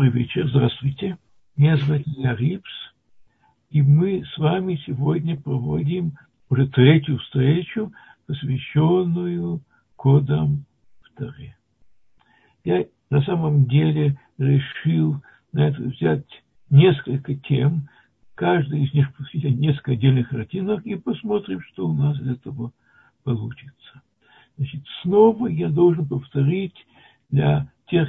Добрый вечер, здравствуйте. Меня зовут Илья Рипс, и мы с вами сегодня проводим уже третью встречу, посвященную кодам вторые. Я на самом деле решил на это взять несколько тем, каждый из них посвятить несколько отдельных картинок и посмотрим, что у нас из этого получится. Значит, снова я должен повторить для тех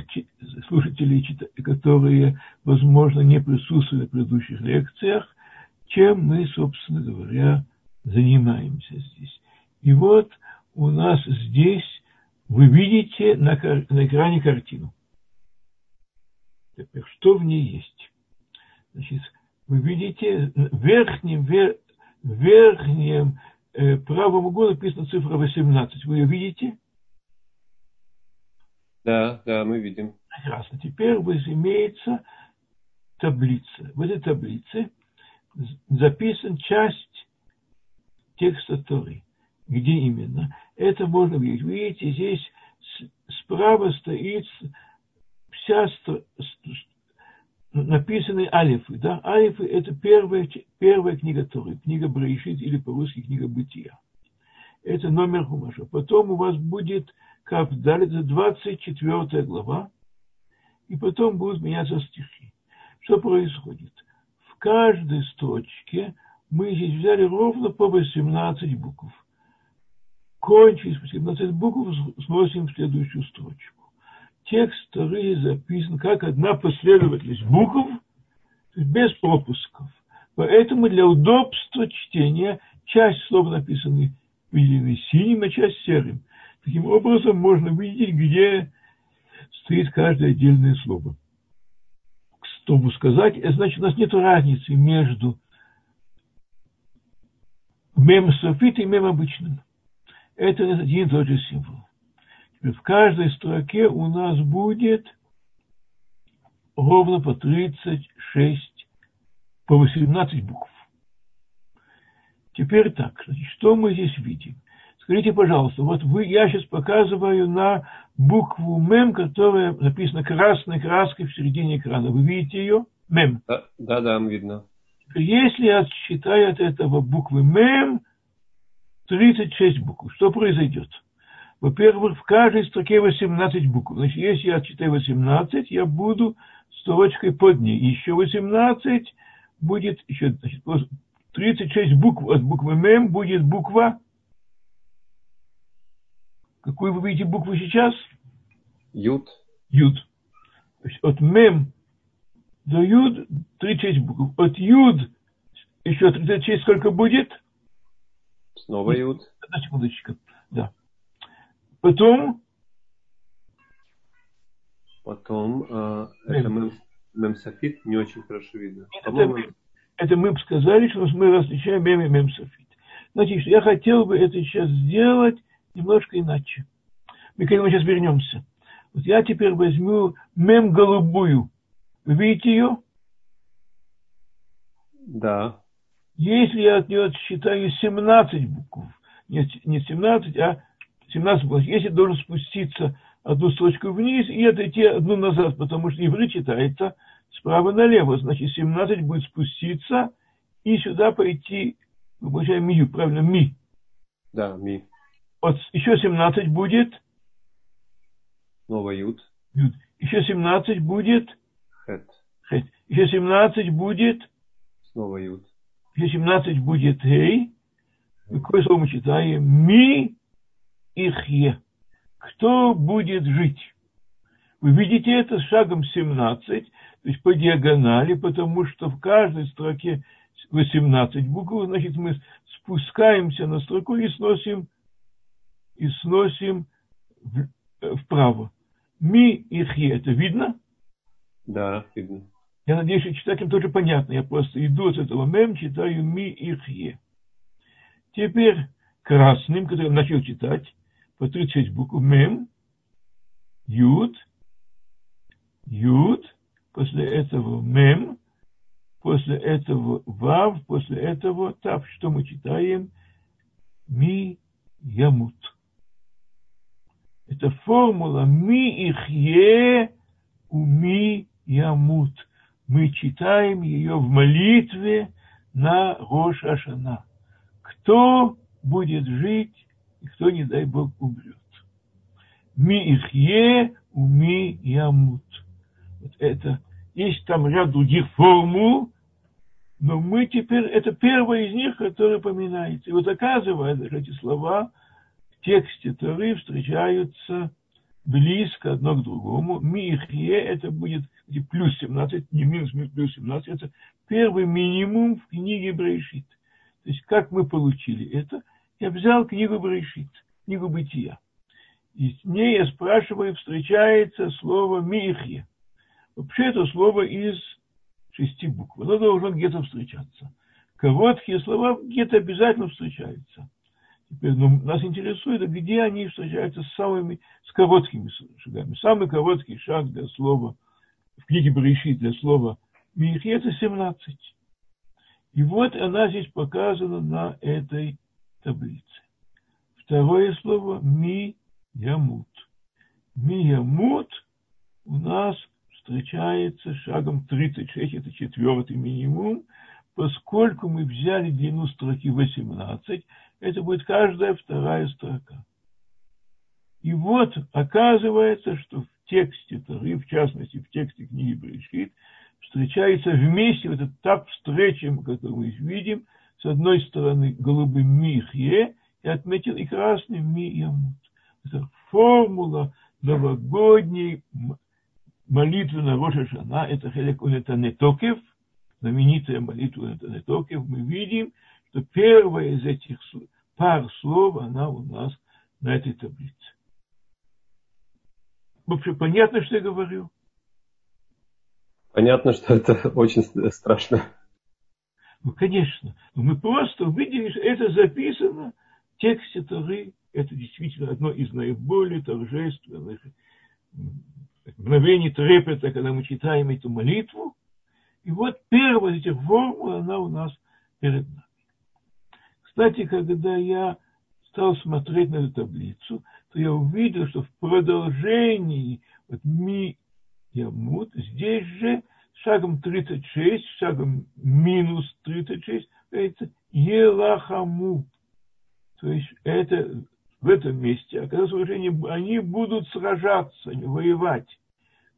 слушателей, которые, возможно, не присутствовали в предыдущих лекциях, чем мы, собственно говоря, занимаемся здесь. И вот у нас здесь вы видите на, на экране картину. Теперь, что в ней есть? Значит, вы видите, в верхнем, вер, верхнем э, правом углу написана цифра 18. Вы ее видите? Да, да, мы видим. Прекрасно. Теперь вот имеется таблица. В этой таблице записан часть текста Торы. Где именно? Это можно видеть. Видите, здесь справа стоит вся написаны алифы. Да? Алифы – это первая, первая книга Торы, книга Браишит или по-русски книга Бытия. Это номер Хумаша. Потом у вас будет Кавдалит, 24 глава, и потом будут меняться стихи. Что происходит? В каждой строчке мы здесь взяли ровно по 18 букв. Кончив 18 букв, сносим в следующую строчку. Текст Торы записан как одна последовательность букв, без пропусков. Поэтому для удобства чтения часть слов написаны выделены синим, а часть серым. Таким образом, можно видеть, где стоит каждое отдельное слово. Чтобы сказать, значит, у нас нет разницы между мем софит и мем обычным. Это один и тот же символ. В каждой строке у нас будет ровно по 36, по 18 букв. Теперь так, значит, что мы здесь видим? Скажите, пожалуйста, вот вы, я сейчас показываю на букву МЕМ, которая написана красной краской в середине экрана. Вы видите ее? МЕМ. Да, да, да видно. Если я считаю от этого буквы МЕМ 36 букв, что произойдет? Во-первых, в каждой строке 18 букв. Значит, если я читаю 18, я буду строчкой под ней. Еще 18 будет, еще, значит, 36 букв от буквы МЕМ будет буква Какую вы видите букву сейчас? Юд. Юд. То есть от мем до юд 36 букв. От юд еще 36 сколько будет? Снова юд. Одна секундочка. Да. Потом? Потом э, это мем, мем софит не очень хорошо видно. Это, мем, это мы сказали, что мы различаем мем и мем софит. Значит, я хотел бы это сейчас сделать немножко иначе. Мы к этому сейчас вернемся. Вот я теперь возьму мем голубую. Вы видите ее? Да. Если я от нее отсчитаю 17 букв, нет, не 17, а 17 букв, если должен спуститься одну строчку вниз и отойти одну назад, потому что иврит читается справа налево, значит 17 будет спуститься и сюда пойти, мы получаем мию, правильно, ми. Да, ми. Вот еще 17 будет. Снова ют. Ют. Еще 17 будет. Хет. Хет. Еще 17 будет. Снова ют. Еще 17 будет хей. Какое слово мы читаем? Ми ихе. Кто будет жить? Вы видите это с шагом 17, то есть по диагонали, потому что в каждой строке 18 букв, значит, мы спускаемся на строку и сносим и сносим э, вправо. Ми и хи, это видно? Да, видно. Я надеюсь, что читателям тоже понятно. Я просто иду от этого мем, читаю ми и хе. Теперь красным, который начал читать, по 36 букв мем, юд, юд, после этого мем, после этого вав, после этого тав, что мы читаем, ми ямут. Это формула ми ихе у ми Ямут. Мы читаем ее в молитве на Рош Ашана. Кто будет жить, и кто, не дай Бог, умрет. Ми ихе, уми ямут. Вот это. Есть там ряд других формул, но мы теперь, это первая из них, которая поминается. И вот оказывается, эти слова тексте Торы встречаются близко одно к другому. Михе это будет плюс 17, не минус, плюс 17, это первый минимум в книге Брейшит. То есть как мы получили это? Я взял книгу Брейшит, книгу Бытия. И с ней, я спрашиваю, встречается слово Михе. Вообще это слово из шести букв. Оно должно где-то встречаться. Короткие слова где-то обязательно встречаются. Теперь ну, нас интересует, где они встречаются с самыми, с короткими шагами. Самый короткий шаг для слова, в книге Берешит для слова это 17. И вот она здесь показана на этой таблице. Второе слово ми ямут. Ми ямут у нас встречается шагом 36, это четвертый минимум, поскольку мы взяли длину строки 18, это будет каждая вторая строка. И вот оказывается, что в тексте Торы, в частности в тексте книги Брешит, встречается вместе вот этот этап встречи, который мы видим, с одной стороны голубым Михе, и отметил и красным Ми Ямут. Это формула новогодней молитвы на Роша Шана, это Хелек это Нетокев, знаменитая молитва это Нетокев, мы видим, что первая из этих пар слов, она у нас на этой таблице. Вообще понятно, что я говорю? Понятно, что это очень страшно. Ну, конечно. Но мы просто увидели, что это записано в тексте Торы. Это действительно одно из наиболее торжественных мгновений трепета, когда мы читаем эту молитву. И вот первая из этих формул, она у нас перед нами. Кстати, когда я стал смотреть на эту таблицу, то я увидел, что в продолжении вот ми ямут, здесь же шагом 36, шагом минус 36, это елахаму. То есть это в этом месте оказалось выражение, они будут сражаться, воевать.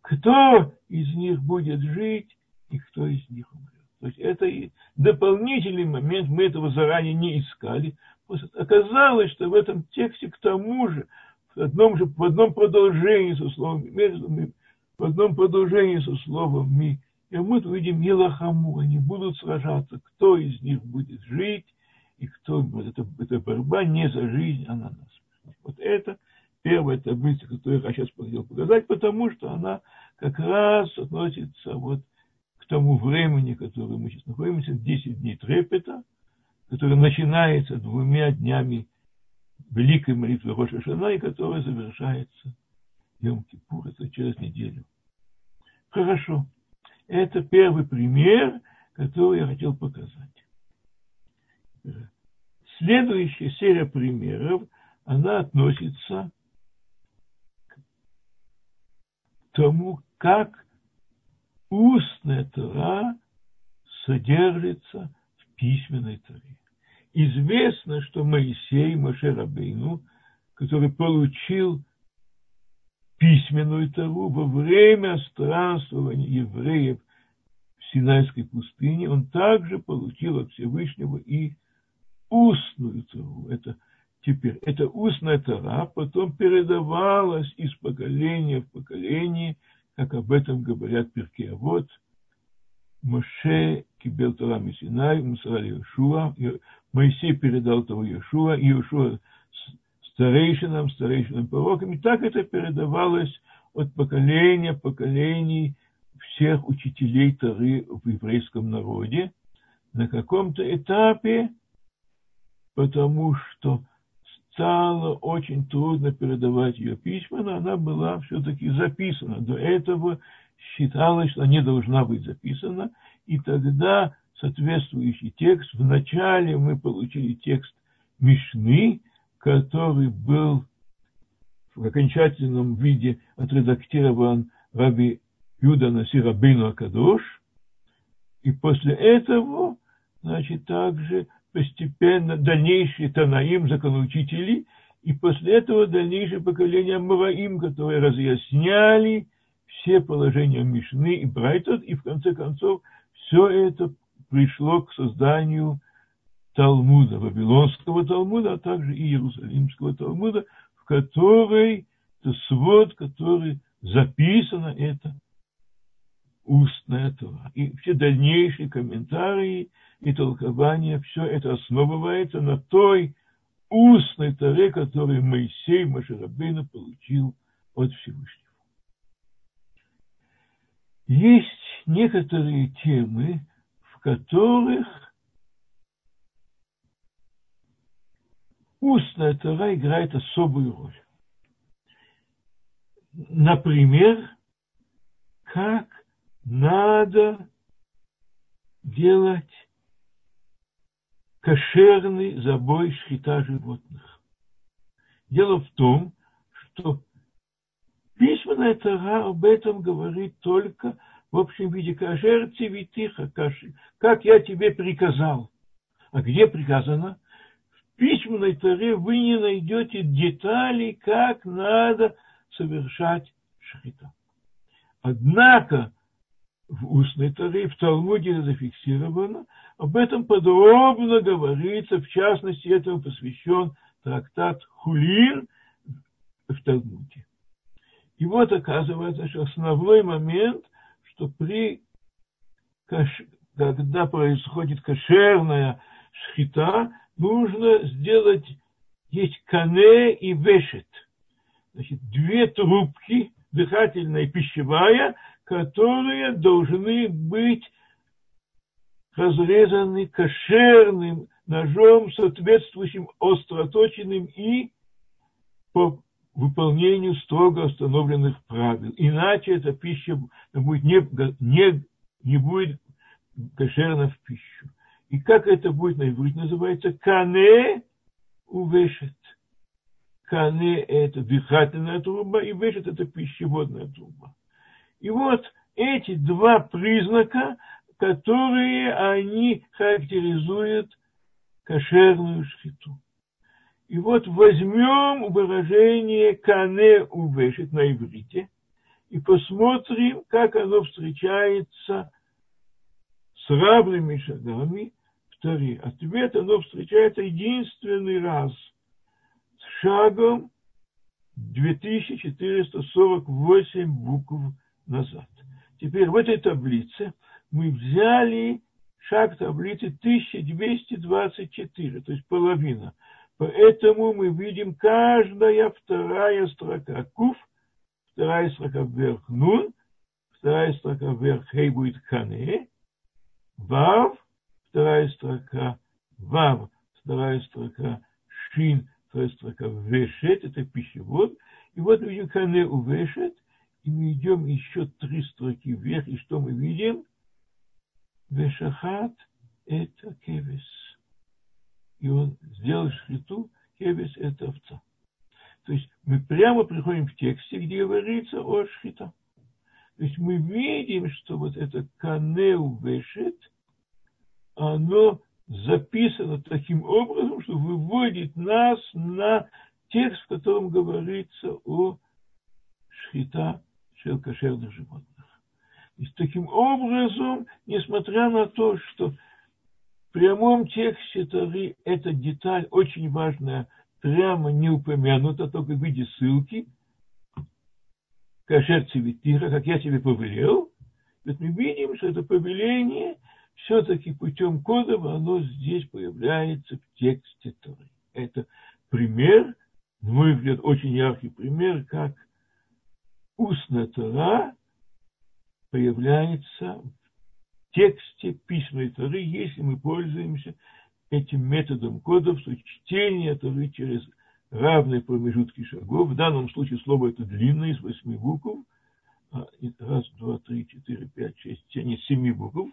Кто из них будет жить и кто из них умрет. То есть это дополнительный момент, мы этого заранее не искали. Просто оказалось, что в этом тексте к тому же, в одном, же, в одном продолжении со словом мы, в одном продолжении со словом «ми», и мы видим Елахаму, они будут сражаться, кто из них будет жить, и кто, вот это борьба не за жизнь, а на нас. Вот это первая таблица, которую я сейчас хотел показать, потому что она как раз относится вот к тому времени, которое мы сейчас находимся, 10 дней трепета, который начинается двумя днями великой молитвы Роша Шана, и которая завершается Йом Кипур, это через неделю. Хорошо. Это первый пример, который я хотел показать. Следующая серия примеров, она относится к тому, как устная Тора содержится в письменной Торе. Известно, что Моисей, Моше Рабейну, который получил письменную Тору во время странствования евреев в Синайской пустыне, он также получил от Всевышнего и устную Тору. Это теперь, эта устная Тора потом передавалась из поколения в поколение – как об этом говорят перки. А вот Моше кибел Тора Мессинай, Мусрали Иешуа, Моисей передал того Иешуа, Иешуа старейшинам, старейшинам пророкам, и так это передавалось от поколения поколений всех учителей Торы в еврейском народе. На каком-то этапе, потому что стало очень трудно передавать ее письменно, она была все-таки записана. До этого считалось, что не должна быть записана, и тогда соответствующий текст, вначале мы получили текст Мишны, который был в окончательном виде отредактирован Раби Юда Насира Бейну Акадош, и после этого, значит, также постепенно дальнейшие Танаим, законоучители, и после этого дальнейшее поколение Маваим, которые разъясняли все положения Мишны и Брайтот, и в конце концов все это пришло к созданию Талмуда, Вавилонского Талмуда, а также и Иерусалимского Талмуда, в которой это свод, который записано это устная Тора. И все дальнейшие комментарии и толкования, все это основывается на той устной Торе, которую Моисей Машарабейна получил от Всевышнего. Есть некоторые темы, в которых устная Тора играет особую роль. Например, как надо делать кошерный забой шхита животных. Дело в том, что письменная Тора об этом говорит только в общем виде кашер цивитиха, как я тебе приказал. А где приказано? В письменной Торе вы не найдете деталей, как надо совершать шхита. Однако в устной Торе, в Талмуде зафиксировано, об этом подробно говорится, в частности, этому посвящен трактат Хулин в Талмуде. И вот оказывается, что основной момент, что при когда происходит кошерная шхита, нужно сделать, есть кане и вешет. Значит, две трубки, дыхательная и пищевая, которые должны быть разрезаны кошерным ножом, соответствующим остроточенным и по выполнению строго установленных правил. Иначе эта пища будет не, не, не будет кошерна в пищу. И как это будет на иврите называется? Кане увешет. Кане – это дыхательная труба, и вешет – это пищеводная труба. И вот эти два признака, которые они характеризуют кошерную шхиту. И вот возьмем выражение «кане увешет» на иврите и посмотрим, как оно встречается с равными шагами в Торе. Ответ оно встречается единственный раз с шагом 2448 букв назад. Теперь в этой таблице мы взяли шаг таблицы 1224, то есть половина. Поэтому мы видим каждая вторая строка куф, вторая строка вверх нун, вторая строка вверх хей будет хане, вав, вторая строка вав, вторая строка шин, вторая строка вешет, это пищевод. И вот мы видим хане увешет, и мы идем еще три строки вверх, и что мы видим? Вешахат – это кевес. И он сделал шхиту, кевес – это овца. То есть мы прямо приходим в тексте, где говорится о шхита. То есть мы видим, что вот это канеу вешет, оно записано таким образом, что выводит нас на текст, в котором говорится о шхита кошерных животных. И таким образом, несмотря на то, что в прямом тексте Торы эта деталь очень важная, прямо не упомянута, только в виде ссылки, кошер цивитира, как я тебе повелел, вот мы видим, что это повеление все-таки путем кодов, оно здесь появляется в тексте Торы. Это пример, на мой взгляд, очень яркий пример, как устная Тора появляется в тексте письменной Торы, если мы пользуемся этим методом кодов, то чтение Торы через равные промежутки шагов. В данном случае слово это длинное, из восьми букв. А, раз, два, три, четыре, пять, шесть, семь, семи букв.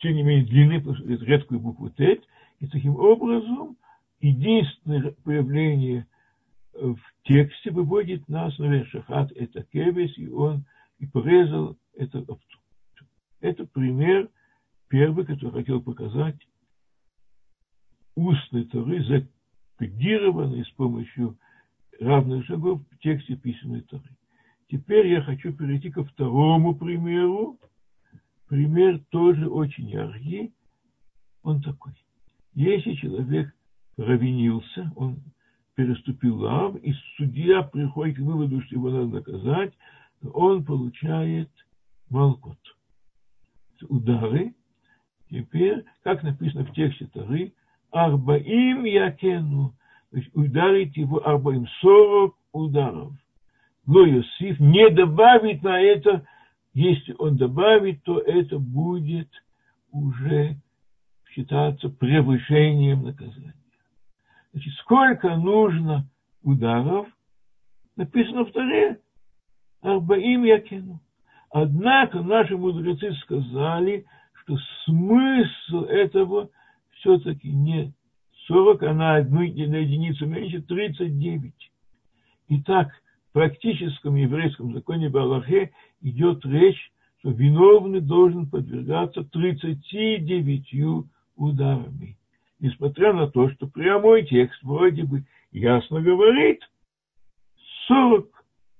Тем не менее длинные, редкую букву Т. И таким образом единственное появление в тексте выводит нас на шахат это кевес, и он и порезал эту овцу. Это пример первый, который хотел показать устной Торы, закодированной с помощью равных шагов в тексте письменной Торы. Теперь я хочу перейти ко второму примеру. Пример тоже очень яркий. Он такой. Если человек провинился, он переступил лав, и судья приходит к выводу, что его надо наказать, он получает молкот. Удары. Теперь, как написано в тексте Тары, Арбаим якену, то есть ударить его Арбаим, 40 ударов. Но Иосиф не добавит на это, если он добавит, то это будет уже считаться превышением наказания. Значит, сколько нужно ударов, написано в Таре, Арбаим Якину. Однако наши мудрецы сказали, что смысл этого все-таки не 40, а на одну на единицу меньше 39. Итак, в практическом еврейском законе Балахе идет речь, что виновный должен подвергаться 39 ударами несмотря на то, что прямой текст вроде бы ясно говорит 40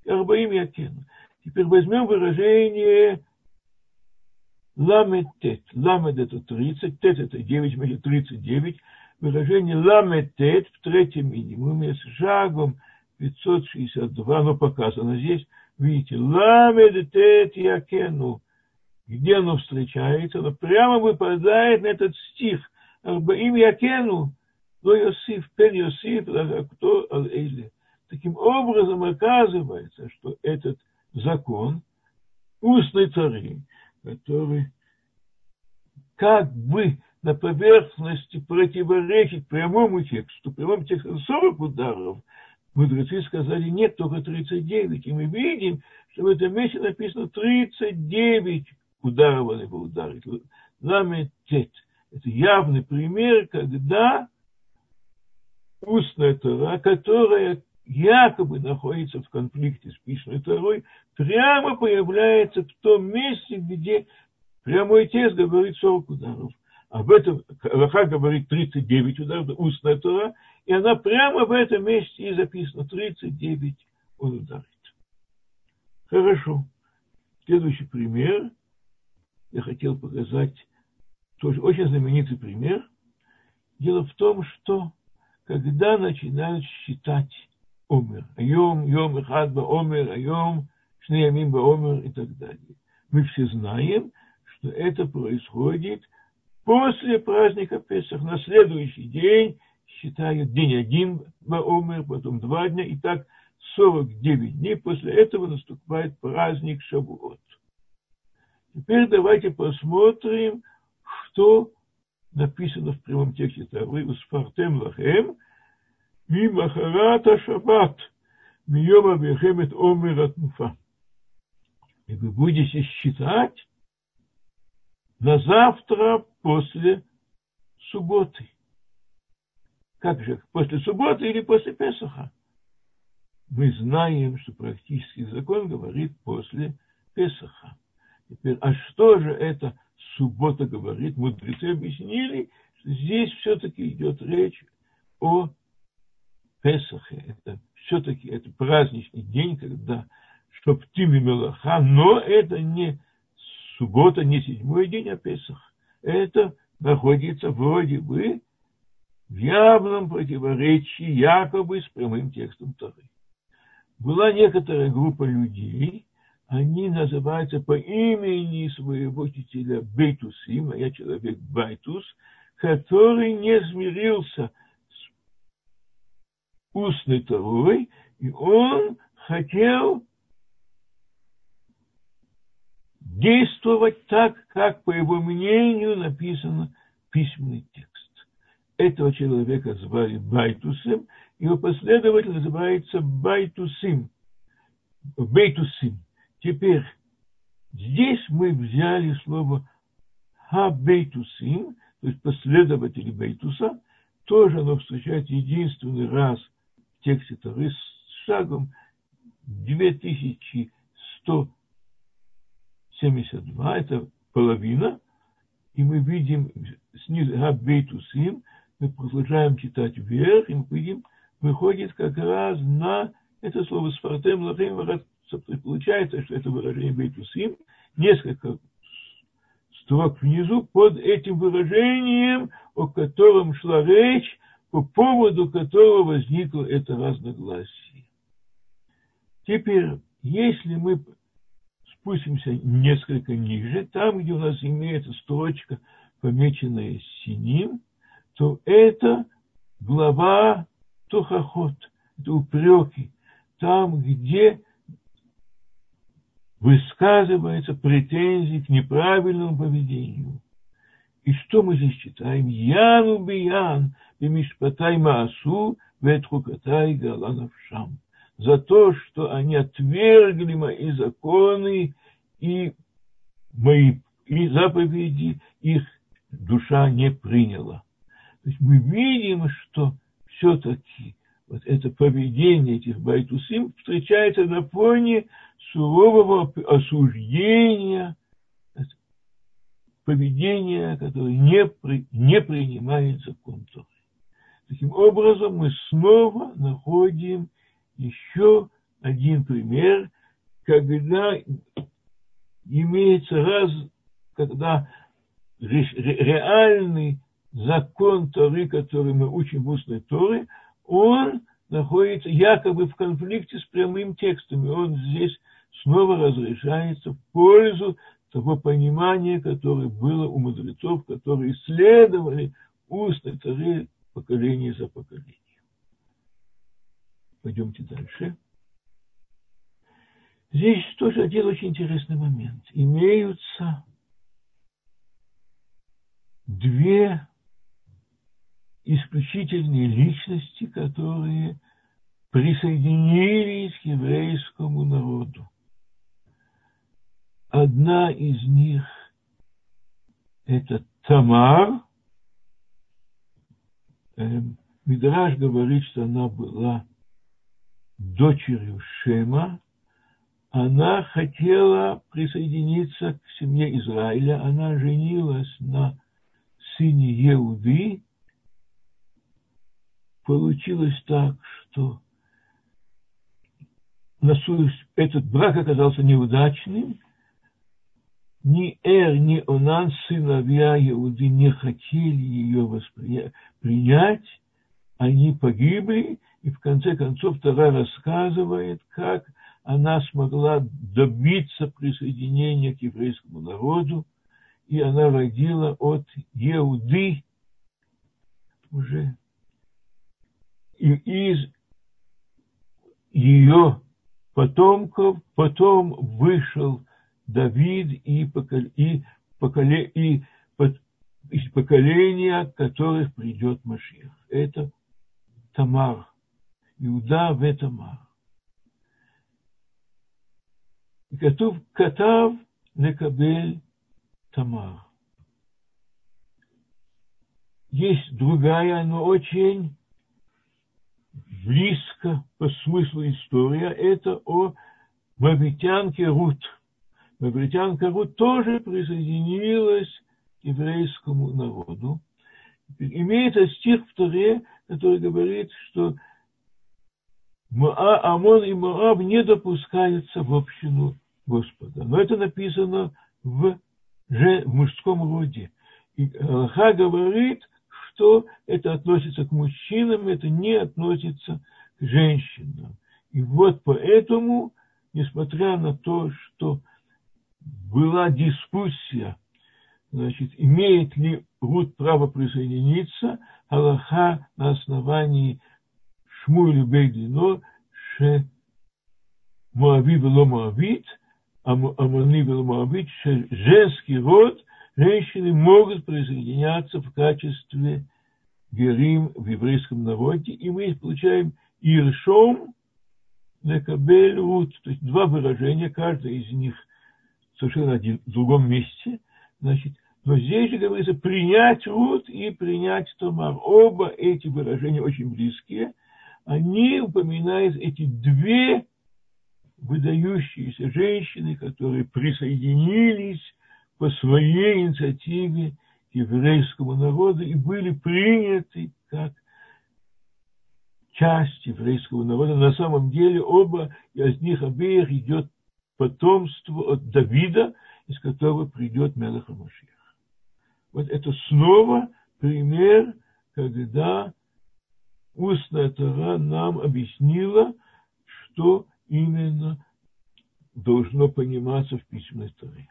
Арбаим Якена. Теперь возьмем выражение ламет тет. Ламет это 30, тет это 9, значит 39. Выражение ламет тет в третьем минимуме с шагом 562, но показано здесь, видите, ламет тет якену. Где оно встречается? Оно прямо выпадает на этот стих – Арбаим Якену, но Йосиф, Пен Йосиф, кто Аль-Эйли. Таким образом, оказывается, что этот закон устной цари, который как бы на поверхности противоречит прямому тексту, прямому тексту 40 ударов, мудрецы сказали, нет, только 39. И мы видим, что в этом месте написано 39 ударов он его ударит. Ламетет. Это явный пример, когда устная Тора, которая якобы находится в конфликте с письменной Торой, прямо появляется в том месте, где прямой текст говорит 40 ударов. Об этом Раха говорит 39 ударов, устная Тора, и она прямо в этом месте и записана. 39 он ударит. Хорошо. Следующий пример я хотел показать тоже очень знаменитый пример. Дело в том, что когда начинают считать омер, айом, йом, ихад омер, айом, шнеямим омер и так далее. Мы все знаем, что это происходит после праздника Песах, на следующий день считают день один омер, потом два дня, и так 49 дней. После этого наступает праздник Шавуот. Теперь давайте посмотрим, что написано в прямом тексте Тавры «Успартем лахем мимахарата шаббат миома бехемет омер атнуфа». И вы будете считать на завтра после субботы. Как же, после субботы или после Песаха? Мы знаем, что практический закон говорит после Песаха. Теперь, а что же это суббота говорит, мудрецы объяснили, что здесь все-таки идет речь о Песахе. Это все-таки это праздничный день, когда Шоптим и Мелаха, но это не суббота, не седьмой день, а Песах. Это находится вроде бы в явном противоречии якобы с прямым текстом Торы. Была некоторая группа людей, они называются по имени своего учителя Бейтусим, а я человек Байтус, который не смирился с устной Торой, и он хотел действовать так, как, по его мнению, написано письменный текст. Этого человека звали Байтусом, его последователь называется Байтусим, Бейтусим. Теперь, здесь мы взяли слово хабейтусим, то есть последователи Бейтуса, тоже оно встречается единственный раз в тексте Торы с шагом 2100 72, это половина, и мы видим снизу Габбейтусим, мы продолжаем читать вверх, и мы видим, выходит как раз на это слово «сфартем лахим Получается, что это выражение Бейтусим, несколько строк внизу под этим выражением, о котором шла речь, по поводу которого возникло это разногласие. Теперь, если мы спустимся несколько ниже, там, где у нас имеется строчка, помеченная синим, то это глава Тухахот, это упреки, там, где высказывается претензии к неправильному поведению. И что мы здесь читаем? Яну биян, бемишпатай маасу, ветхукатай галанавшам. За то, что они отвергли мои законы и мои и заповеди, их душа не приняла. То есть мы видим, что все-таки вот это поведение этих байтусим встречается на фоне сурового осуждения поведения, которое не, при, не принимает закон Торы. Таким образом, мы снова находим еще один пример, когда имеется раз, когда реальный закон Торы, который мы учим в устной Торе, он находится якобы в конфликте с прямым текстом, и он здесь снова разрешается в пользу того понимания, которое было у мудрецов, которые исследовали устной Торы поколение за поколением. Пойдемте дальше. Здесь тоже один очень интересный момент. Имеются две исключительные личности, которые присоединились к еврейскому народу. Одна из них – это Тамар. Эм, Мидраж говорит, что она была дочерью Шема. Она хотела присоединиться к семье Израиля. Она женилась на сыне Еуды, получилось так, что этот брак оказался неудачным. Ни Эр, ни Онан, сыновья Иуды, не хотели ее воспринять, принять. Они погибли, и в конце концов Тара рассказывает, как она смогла добиться присоединения к еврейскому народу, и она родила от Еуды уже и из ее потомков потом вышел Давид и, поколе, и, поколе, и под, из поколения, которых придет Машех. Это Тамар. Иуда в Тамар. И כתוב, כתב לקבל Тамар. Есть другая, но очень близко по смыслу история, это о мавритянке Рут. Мавритянка Рут тоже присоединилась к еврейскому народу. Имеется стих в Торе, который говорит, что Амон и Моаб не допускаются в общину Господа. Но это написано в, же, в мужском роде. И Аллаха говорит – что это относится к мужчинам, это не относится к женщинам. И вот поэтому, несмотря на то, что была дискуссия, значит, имеет ли Рут право присоединиться, Аллаха на основании Шмуэля Бейдино, Ше Моави было Моавит, Амони было Моавит, женский род женщины могут присоединяться в качестве герим в еврейском народе, и мы получаем иршом лекабель рут, то есть два выражения, каждое из них совершенно один, в другом месте, значит, но здесь же говорится принять рут и принять томар. Оба эти выражения очень близкие. Они упоминают эти две выдающиеся женщины, которые присоединились по своей инициативе еврейскому народу и были приняты как часть еврейского народа. На самом деле оба из них обеих идет потомство от Давида, из которого придет Мелеха Машиах. Вот это снова пример, когда устная Тора нам объяснила, что именно должно пониматься в письменной Торе.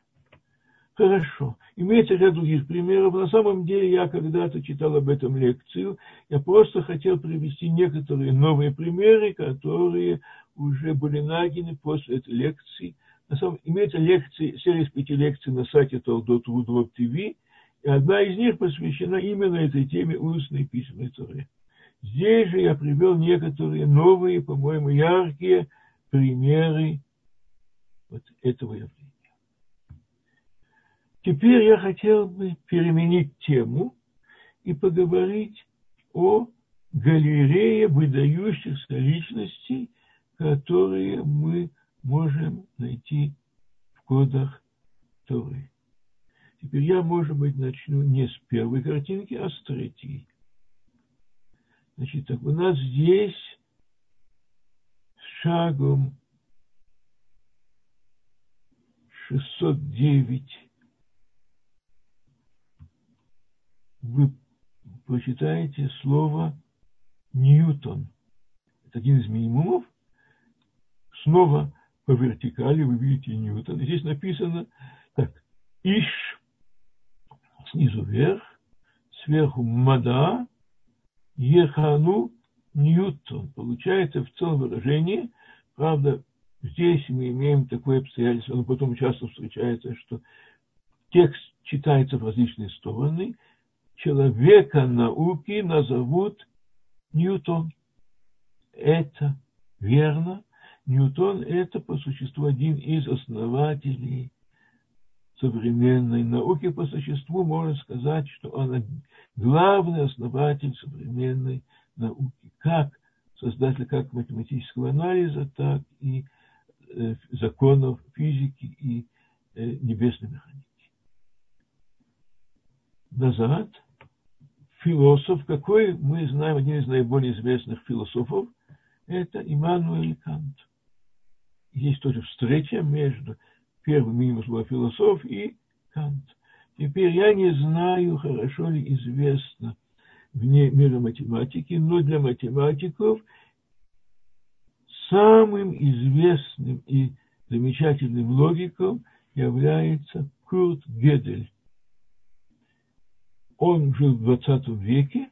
Хорошо. Имеется ряд других примеров. На самом деле я когда-то читал об этом лекцию. Я просто хотел привести некоторые новые примеры, которые уже были найдены после этой лекции. На самом имеется лекции, серия из пяти лекций на сайте Талдот.ру ТВ, и одна из них посвящена именно этой теме устной письменной Торы. Здесь же я привел некоторые новые, по-моему, яркие примеры вот этого явления. Теперь я хотел бы переменить тему и поговорить о галерее выдающихся личностей, которые мы можем найти в кодах Торы. Теперь я, может быть, начну не с первой картинки, а с третьей. Значит, так у нас здесь шагом 609 вы прочитаете слово Ньютон. Это один из минимумов. Снова по вертикали вы видите Ньютон. Здесь написано так. Иш снизу вверх, сверху Мада, Ехану Ньютон. Получается в целом выражении, правда, здесь мы имеем такое обстоятельство, но потом часто встречается, что текст читается в различные стороны, человека науки назовут Ньютон. Это верно. Ньютон – это по существу один из основателей современной науки. По существу можно сказать, что он главный основатель современной науки. Как создатель как математического анализа, так и э, законов физики и э, небесной механики. Назад – философ, какой мы знаем, один из наиболее известных философов, это Иммануэль Кант. Есть тоже встреча между первым именем слова философ и Кант. Теперь я не знаю, хорошо ли известно вне мира математики, но для математиков самым известным и замечательным логиком является Курт Гедель он жил в 20 веке,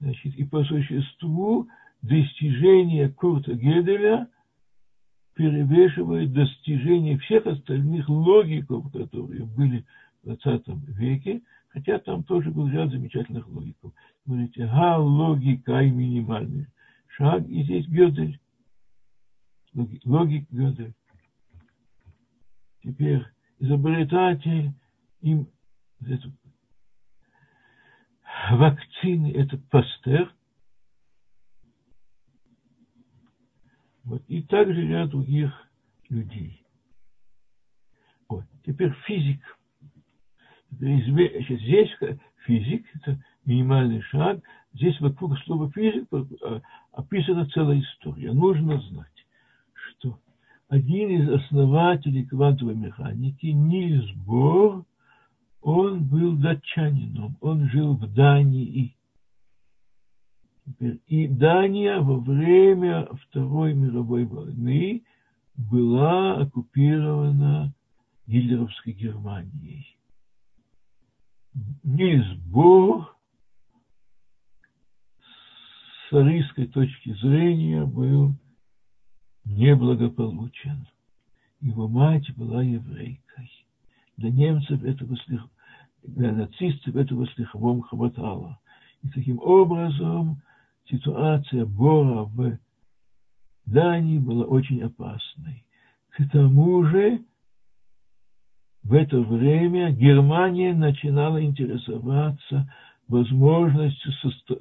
значит, и по существу достижения Курта Геделя перевешивает достижения всех остальных логиков, которые были в 20 веке, хотя там тоже был ряд замечательных логиков. Смотрите, га, логика и минимальный шаг, и здесь Гедель. Логик Гедель. Теперь изобретатель им вакцины – это Пастер. Вот. И также ряд других людей. Вот. Теперь физик. Здесь физик – это минимальный шаг. Здесь вокруг слова физик а, описана целая история. Нужно знать, что один из основателей квантовой механики, Нильс Бор, он был датчанином, он жил в Дании. И Дания во время Второй мировой войны была оккупирована гитлеровской Германией. Нильс Бор с арийской точки зрения был неблагополучен. Его мать была еврейкой. Для немцев этого слегка для нацистов этого слегка хватало. И таким образом ситуация Бора в Дании была очень опасной. К тому же в это время Германия начинала интересоваться возможностью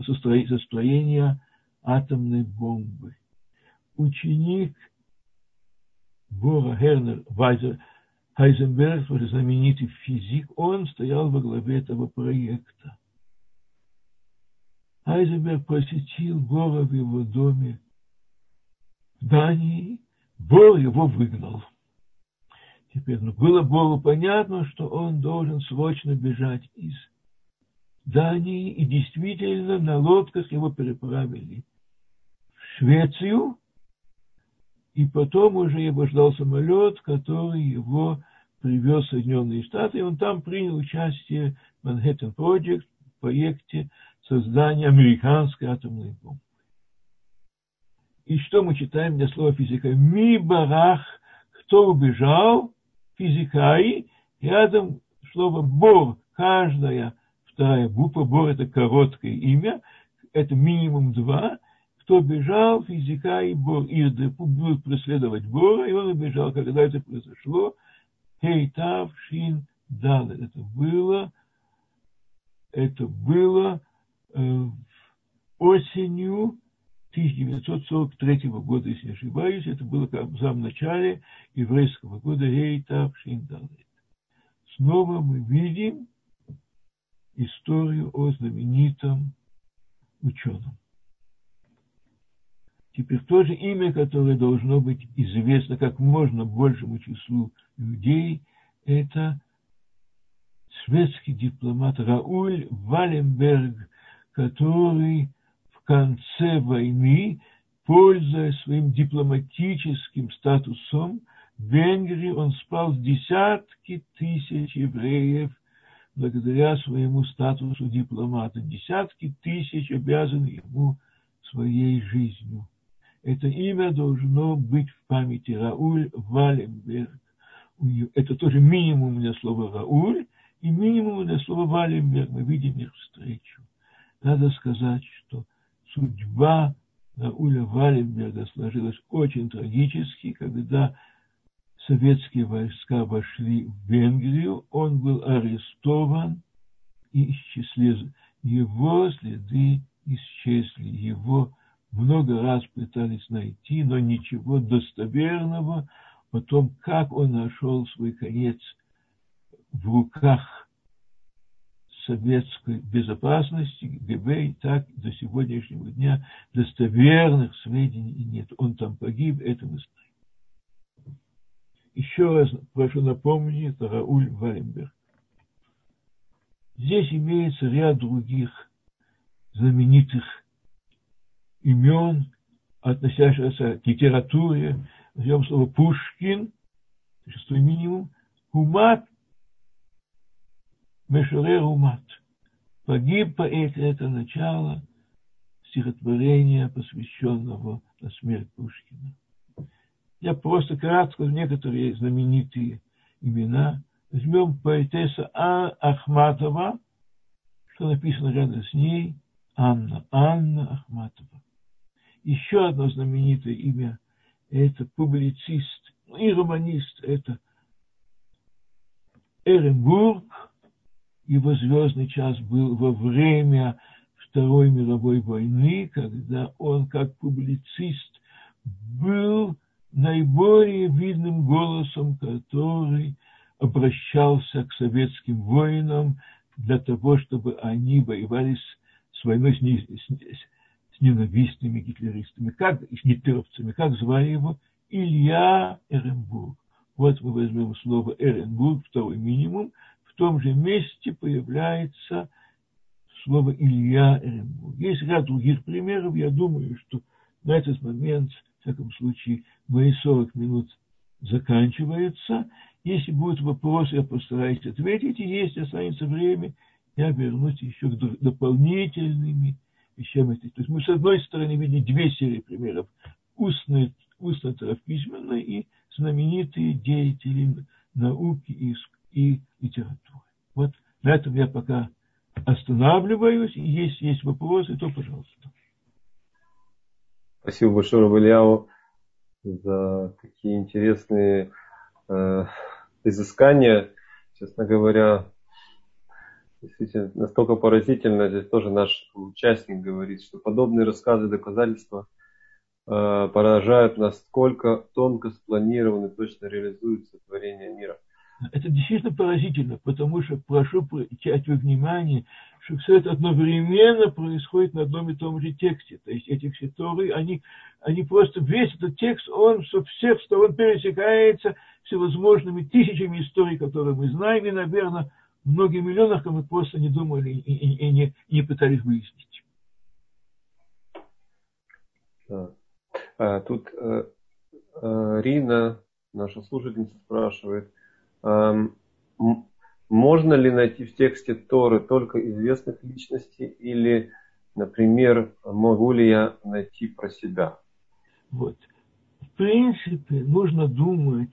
состроения атомной бомбы. Ученик Бора Хернер Вайзер Хайзенберг, знаменитый физик, он стоял во главе этого проекта. Хайзенберг посетил Бора в его доме в Дании. Бор его выгнал. Теперь ну, было Бору понятно, что он должен срочно бежать из Дании, и действительно на лодках его переправили в Швецию, и потом уже его ждал самолет, который его привез в Соединенные Штаты, и он там принял участие в Манхэттен Project, проекте создания американской атомной бомбы. И что мы читаем для слова физика? Ми барах, кто убежал, физикаи, рядом слово бор, каждая вторая буква, бор это короткое имя, это минимум два, кто бежал, физикаи, бор, ирды, будут преследовать бора, и он убежал, когда это произошло, Хейтав Шин Дал. Это было, это было э, осенью 1943 года, если не ошибаюсь, это было как в самом начале еврейского года Хейтав Шин Дал. Снова мы видим историю о знаменитом ученом. Теперь то же имя, которое должно быть известно как можно большему числу людей, это шведский дипломат Рауль Валенберг, который в конце войны, пользуясь своим дипломатическим статусом, в Венгрии он спас десятки тысяч евреев благодаря своему статусу дипломата. Десятки тысяч обязаны ему своей жизнью. Это имя должно быть в памяти Рауль Валенберг. Это тоже минимум для слова Рауль и минимум для слова Валенберг. Мы видим их встречу. Надо сказать, что судьба Рауля Валенберга сложилась очень трагически, когда советские войска вошли в Венгрию, он был арестован, и исчезли его следы исчезли, его много раз пытались найти, но ничего достоверного о том, как он нашел свой конец в руках советской безопасности, ГБ, так до сегодняшнего дня достоверных сведений нет. Он там погиб, это мы знаем. Еще раз прошу напомнить, это Рауль Валенберг. Здесь имеется ряд других знаменитых имен, относящихся к литературе, возьмем слово Пушкин, шестой минимум, Хумат, Мешерер Хумат. Погиб поэт, это начало стихотворения, посвященного на смерть Пушкина. Я просто кратко некоторые знаменитые имена. Возьмем поэтесса а. Ахматова, что написано рядом с ней, Анна, Анна Ахматова. Еще одно знаменитое имя – это публицист и романист, это Эренбург. Его звездный час был во время Второй мировой войны, когда он как публицист был наиболее видным голосом, который обращался к советским воинам для того, чтобы они воевали с, войной с, с, ненавистными гитлеристами, как, с гитлеровцами, как звали его? Илья Эренбург. Вот мы возьмем слово Эренбург, второй минимум, в том же месте появляется слово Илья Эренбург. Есть ряд других примеров, я думаю, что на этот момент, в всяком случае, мои 40 минут заканчиваются. Если будут вопросы, я постараюсь ответить, и если останется время, я вернусь еще к дополнительными этой. То есть мы с одной стороны видим две серии примеров. Устная, устная письменная и знаменитые деятели науки и, и литературы. Вот на этом я пока останавливаюсь. И если есть вопросы, то пожалуйста. Спасибо большое, Рабалиау, за такие интересные э, изыскания. Честно говоря, действительно настолько поразительно. Здесь тоже наш участник говорит, что подобные рассказы, доказательства э, поражают, насколько тонко спланированы, точно реализуется творение мира. Это действительно поразительно, потому что прошу обращать внимание, что все это одновременно происходит на одном и том же тексте. То есть эти кситоры, они, они просто, весь этот текст, он со всех сторон пересекается всевозможными тысячами историй, которые мы знаем, и, наверное, многие миллионах мы просто не думали и, и, и, не, и не пытались выяснить. А, тут э, э, Рина, наша слушательница, спрашивает, можно ли найти в тексте Торы только известных личностей или, например, могу ли я найти про себя? Вот. В принципе, нужно думать,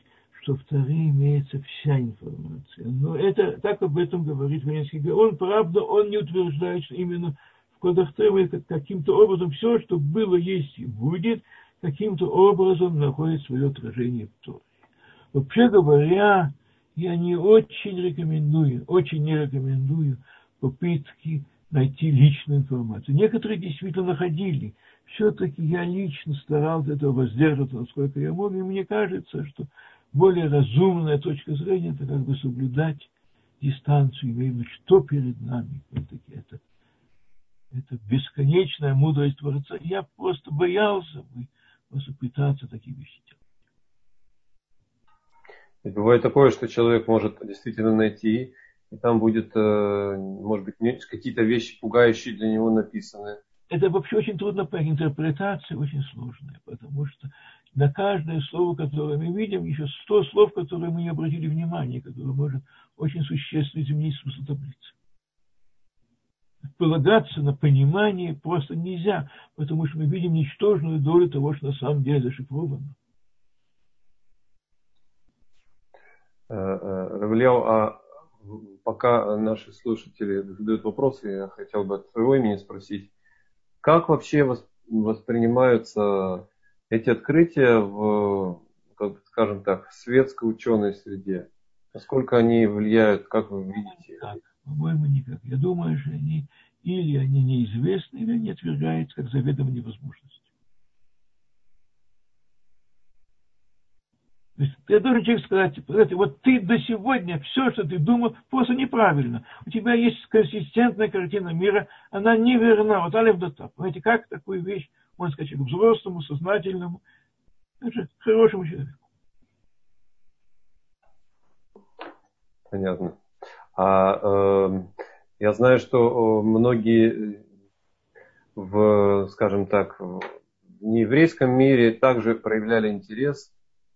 что в Торе имеется вся информация. Но это так об этом говорит Венский Он, правда, он не утверждает, что именно в кодах Торы каким-то образом все, что было, есть и будет, каким-то образом находит свое отражение в Торе. Вообще говоря, я не очень рекомендую, очень не рекомендую попытки найти личную информацию. Некоторые действительно находили. Все-таки я лично старался этого воздерживаться, насколько я мог, и мне кажется, что более разумная точка зрения – это как бы соблюдать дистанцию, имея в виду, что перед нами. Все-таки это, это бесконечная мудрость Творца. Я просто боялся бы просто пытаться такие вещи делать. Ведь бывает такое, что человек может действительно найти, и там будет, э, может быть, какие-то вещи пугающие для него написаны. Это вообще очень трудно понять. Интерпретация очень сложная, потому что на каждое слово, которое мы видим, еще сто слов, которые мы не обратили внимания, которые может очень существенно изменить смысл таблицы. Полагаться на понимание просто нельзя, потому что мы видим ничтожную долю того, что на самом деле зашифровано. Э, э, Равлев, а пока наши слушатели задают вопросы, я хотел бы от своего имени спросить, как вообще воспринимаются эти открытия в, как, скажем так, светской ученой среде? Насколько они влияют, как вы видите? Никак. По-моему, никак. Я думаю, что они или они неизвестны, или они отвергаются как заведомо невозможность. То есть я должен человек сказать, знаете, вот ты до сегодня все, что ты думал, просто неправильно. У тебя есть консистентная картина мира, она неверна. Вот алиф до тап. Понимаете, как такую вещь можно сказать человеку взрослому, сознательному, даже хорошему человеку. Понятно. А э, я знаю, что многие в, скажем так, в нееврейском мире также проявляли интерес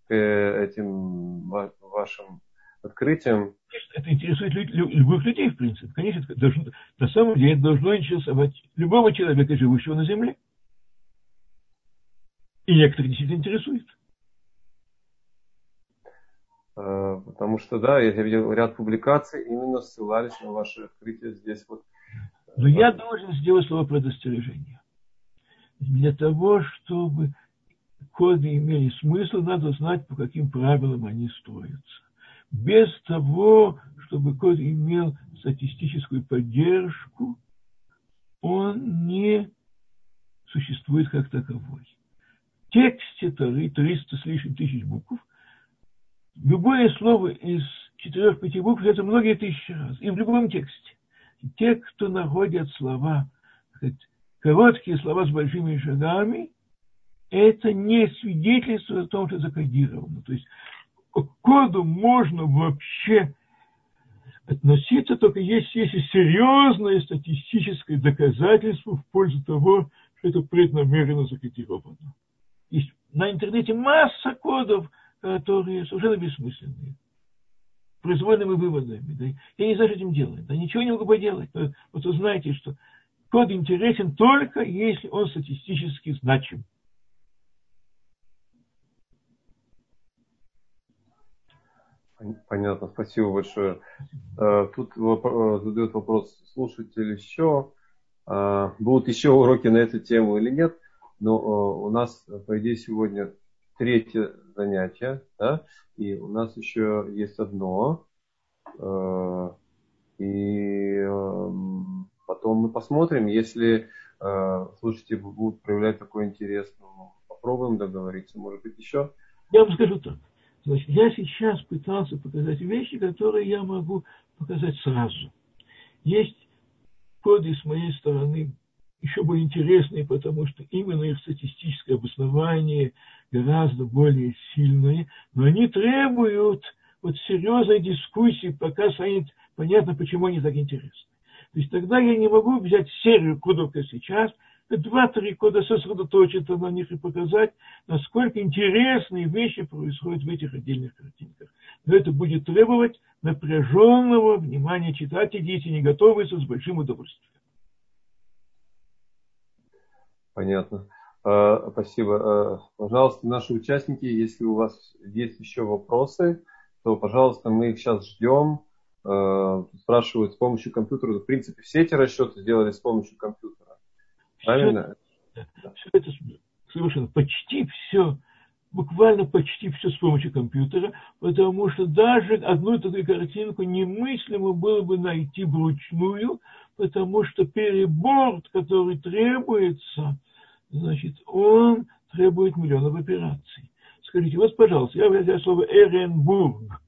к этим вашим открытиям. Это интересует любых людей, в принципе. Конечно, должно, на самом деле это должно интересовать любого человека, живущего на Земле. И некоторых действительно интересует. А, потому что, да, я видел ряд публикаций, именно ссылались на ваши открытия здесь вот. Но я должен сделать слово предостережение. Для того, чтобы коды имели смысл, надо знать, по каким правилам они строятся. Без того, чтобы код имел статистическую поддержку, он не существует как таковой. Тексте Тары 300 с лишним тысяч букв. Любое слово из четырех-пяти букв – это многие тысячи раз. И в любом тексте. те, кто находят слова, короткие слова с большими шагами – это не свидетельство о том, что закодировано. То есть к коду можно вообще относиться только если есть серьезное статистическое доказательство в пользу того, что это преднамеренно закодировано. Есть на интернете масса кодов, которые совершенно бессмысленные. Произвольными выводами. Да. Я не знаю, что этим делать. Да ничего не могу поделать. Вот вы знаете, что код интересен только если он статистически значим. Понятно, спасибо большое. Э, тут э, задает вопрос слушатель еще. Э, будут еще уроки на эту тему или нет? Но у нас, по идее, сегодня третье занятие, да? и у нас еще есть одно. И потом мы посмотрим, если слушатели будут проявлять такой интерес, ну, попробуем договориться. Может быть, еще? Я вам скажу так. Значит, я сейчас пытался показать вещи, которые я могу показать сразу. Есть коды с моей стороны еще более интересные, потому что именно их статистическое обоснование гораздо более сильное, но они требуют вот серьезной дискуссии, пока станет понятно, почему они так интересны. То есть тогда я не могу взять серию кодов, как сейчас, два-три кода сосредоточиться на них и показать, насколько интересные вещи происходят в этих отдельных картинках. Но это будет требовать напряженного внимания читателей, если не готовы, с большим удовольствием. Понятно. А, спасибо. А, пожалуйста, наши участники, если у вас есть еще вопросы, то, пожалуйста, мы их сейчас ждем. А, спрашивают с помощью компьютера. В принципе, все эти расчеты сделали с помощью компьютера. Правильно? Все, все это совершенно почти все, буквально почти все с помощью компьютера, потому что даже одну такую картинку немыслимо было бы найти вручную, потому что перебор, который требуется, значит, он требует миллионов операций. Скажите, вот, пожалуйста, я взял слово Эренбург.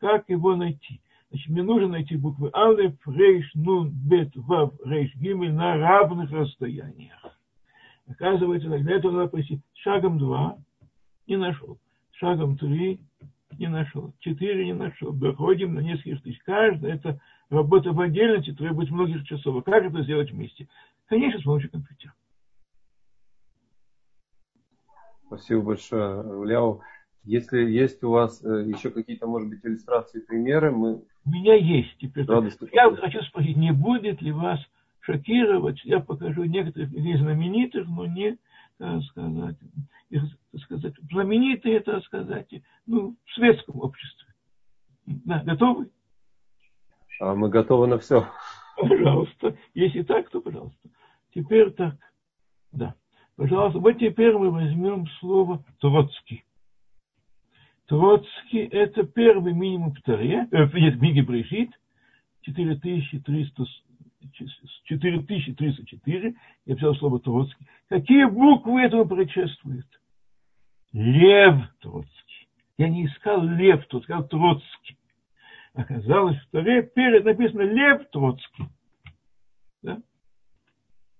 Как его найти? Значит, мне нужно найти буквы Алеф, Рейш, Нун, Бет, Вав, Рейш, Гимель на равных расстояниях. Оказывается, для этого надо пойти шагом два, не нашел. Шагом три, не нашел. Четыре не нашел. Доходим на несколько тысяч. Каждая это работа в отдельности требует многих часов. А как это сделать вместе? Конечно, с помощью компьютера. Спасибо большое, Ляо. Если есть у вас э, еще какие-то, может быть, иллюстрации, примеры, мы... У меня есть теперь. Я хочу спросить, не будет ли вас шокировать? Я покажу некоторых из знаменитых, но не, сказать, их, сказать, знаменитые, так сказать, ну, в светском обществе. Да, готовы? А мы готовы на все. Пожалуйста. Если так, то пожалуйста. Теперь так. Да. Пожалуйста, вот теперь мы возьмем слово Троцкий. Троцкий – это первый минимум в Таре, э, нет, в книге Брешит, 4300, 4304, я взял слово Троцкий. Какие буквы этому предшествуют? Лев Троцкий. Я не искал Лев, тут сказал Троцкий. Оказалось, Таре перед написано Лев Троцкий. Да?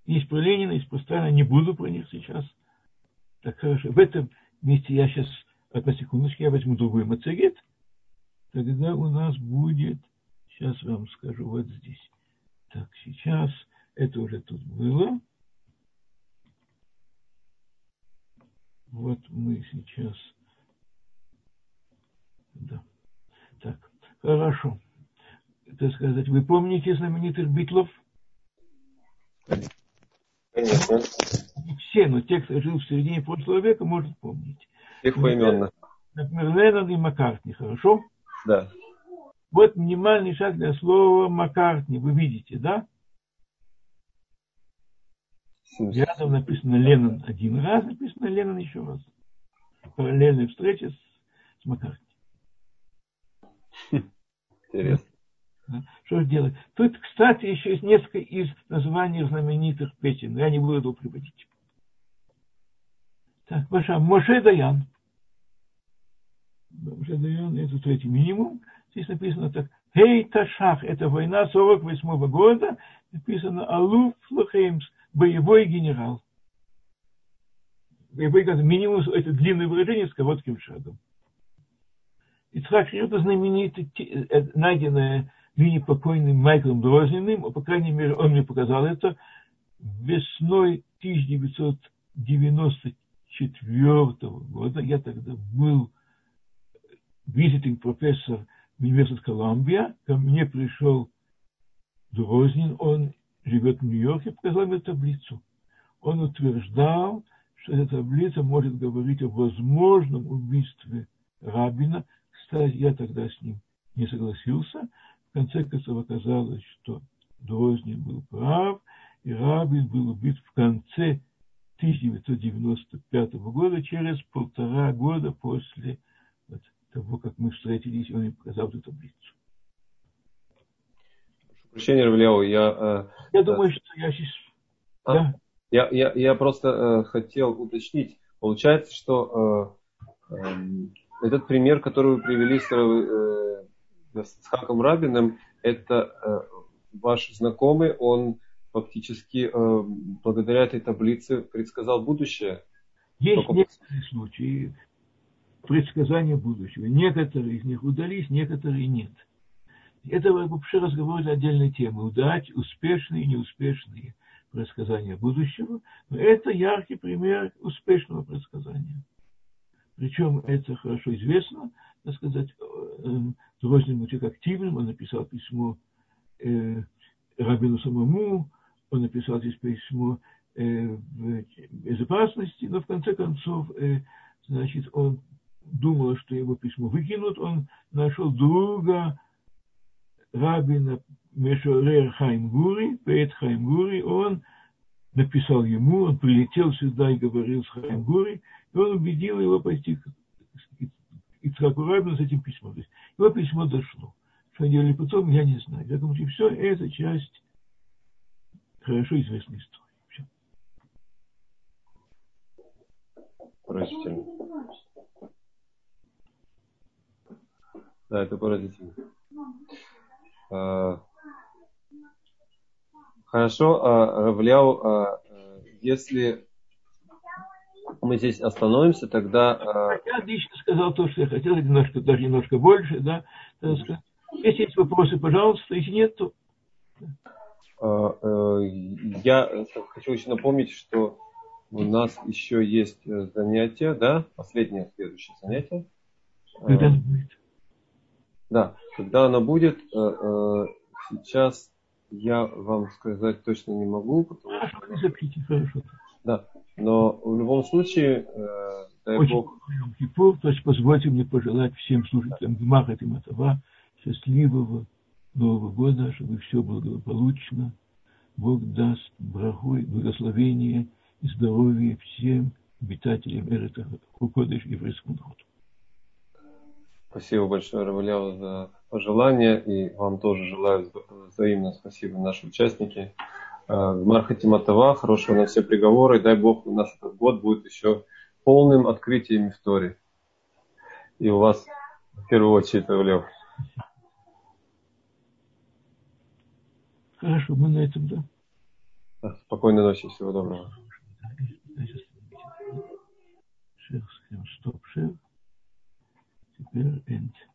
Есть про Ленина, есть про Сталина, не буду про них сейчас. Так хорошо. В этом месте я сейчас, одна секундочку, я возьму другой мацегет. Тогда у нас будет, сейчас вам скажу, вот здесь. Так, сейчас, это уже тут было. Вот мы сейчас, да. Так, хорошо. Так сказать, вы помните знаменитых битлов? Конечно. Не все, но те, кто жил в середине прошлого века, может помнить. Их поименно. Например, Леннон и Маккартни, хорошо? Да. Вот минимальный шаг для слова Маккартни, вы видите, да? Рядом написано Леннон один раз, написано Леннон еще раз. Параллельная встреча с, с Маккартни. Интересно. Что же делать? Тут, кстати, еще есть несколько из названий знаменитых песен. Я не буду этого приводить. Так, Паша, Моше Даян. Моше Даян, это третий минимум. Здесь написано так. Хей Ташах, это война 48 года. Написано Алуф Лохеймс, боевой генерал. Боевой генерал. Минимум, это длинное выражение с коротким шагом. Ицхак это знаменитый, э, найденное ныне покойным Майклом Дрозниным, по крайней мере, он мне показал это, весной 1994 года, я тогда был visiting профессор университет Колумбия, ко мне пришел Дрознин, он живет в Нью-Йорке, показал мне таблицу. Он утверждал, что эта таблица может говорить о возможном убийстве Рабина. Кстати, я тогда с ним не согласился, в конце концов оказалось, что Дрознин был прав, и Рабин был убит в конце 1995 года, через полтора года после того, как мы встретились, он мне показал эту таблицу. Прощение, Равлео, я... Э, я думаю, что я сейчас... А? Да? Я, я, я просто э, хотел уточнить. Получается, что э, э, этот пример, который вы привели с, э, с Хаком Рабиным, это э, ваш знакомый, он фактически э, благодаря этой таблице предсказал будущее. Есть Только... некоторые случаи предсказания будущего. Некоторые из них удались, некоторые нет. Это вообще разговор для отдельной темы. Удать, успешные и неуспешные предсказания будущего. Но это яркий пример успешного предсказания. Причем это хорошо известно, так сказать, Дроздин человек активным, он написал письмо э, Рабину самому, он написал здесь письмо э, в безопасности, но в конце концов, э, значит, он думал, что его письмо выкинут, он нашел друга Рабина Мешорер Хаймгури, поэт Хаймгури, он написал ему, он прилетел сюда и говорил с Хаймгури, и он убедил его пойти к Ицхаку Рабину с этим письмом. То есть его письмо дошло. Что они делали потом, я не знаю. Я думаю, все это часть хорошо известной истории. Все. Поразительно. Да, это поразительно. А, хорошо, а, Равляу, а, если мы здесь остановимся, тогда... Я лично сказал то, что я хотел, немножко, даже немножко больше, да. Если есть вопросы, пожалуйста, если нет, то... Э, я хочу еще напомнить, что у нас еще есть э, занятие, да, последнее следующее занятие. Когда будет? Да, когда оно будет, э, сейчас я вам сказать точно не могу. Потому что... Да, но в любом случае, дай Очень Бог... Кипур, то есть позвольте мне пожелать всем слушателям Гмаха Тиматова счастливого Нового года, чтобы все было благополучно. Бог даст браху, благословение и здоровье всем обитателям Эрета Кукодыш еврейскому народу. Спасибо большое, Раваляу, за пожелания. И вам тоже желаю взаимно спасибо, наши участники. А, Марха Тиматова, хорошего на все приговоры. Дай Бог, у нас этот год будет еще полным открытием истории. И у вас в первую очередь, Раваляу. Хорошо, мы на этом, да. Спокойной ночи, всего доброго. Шер, стоп, шер. disabilities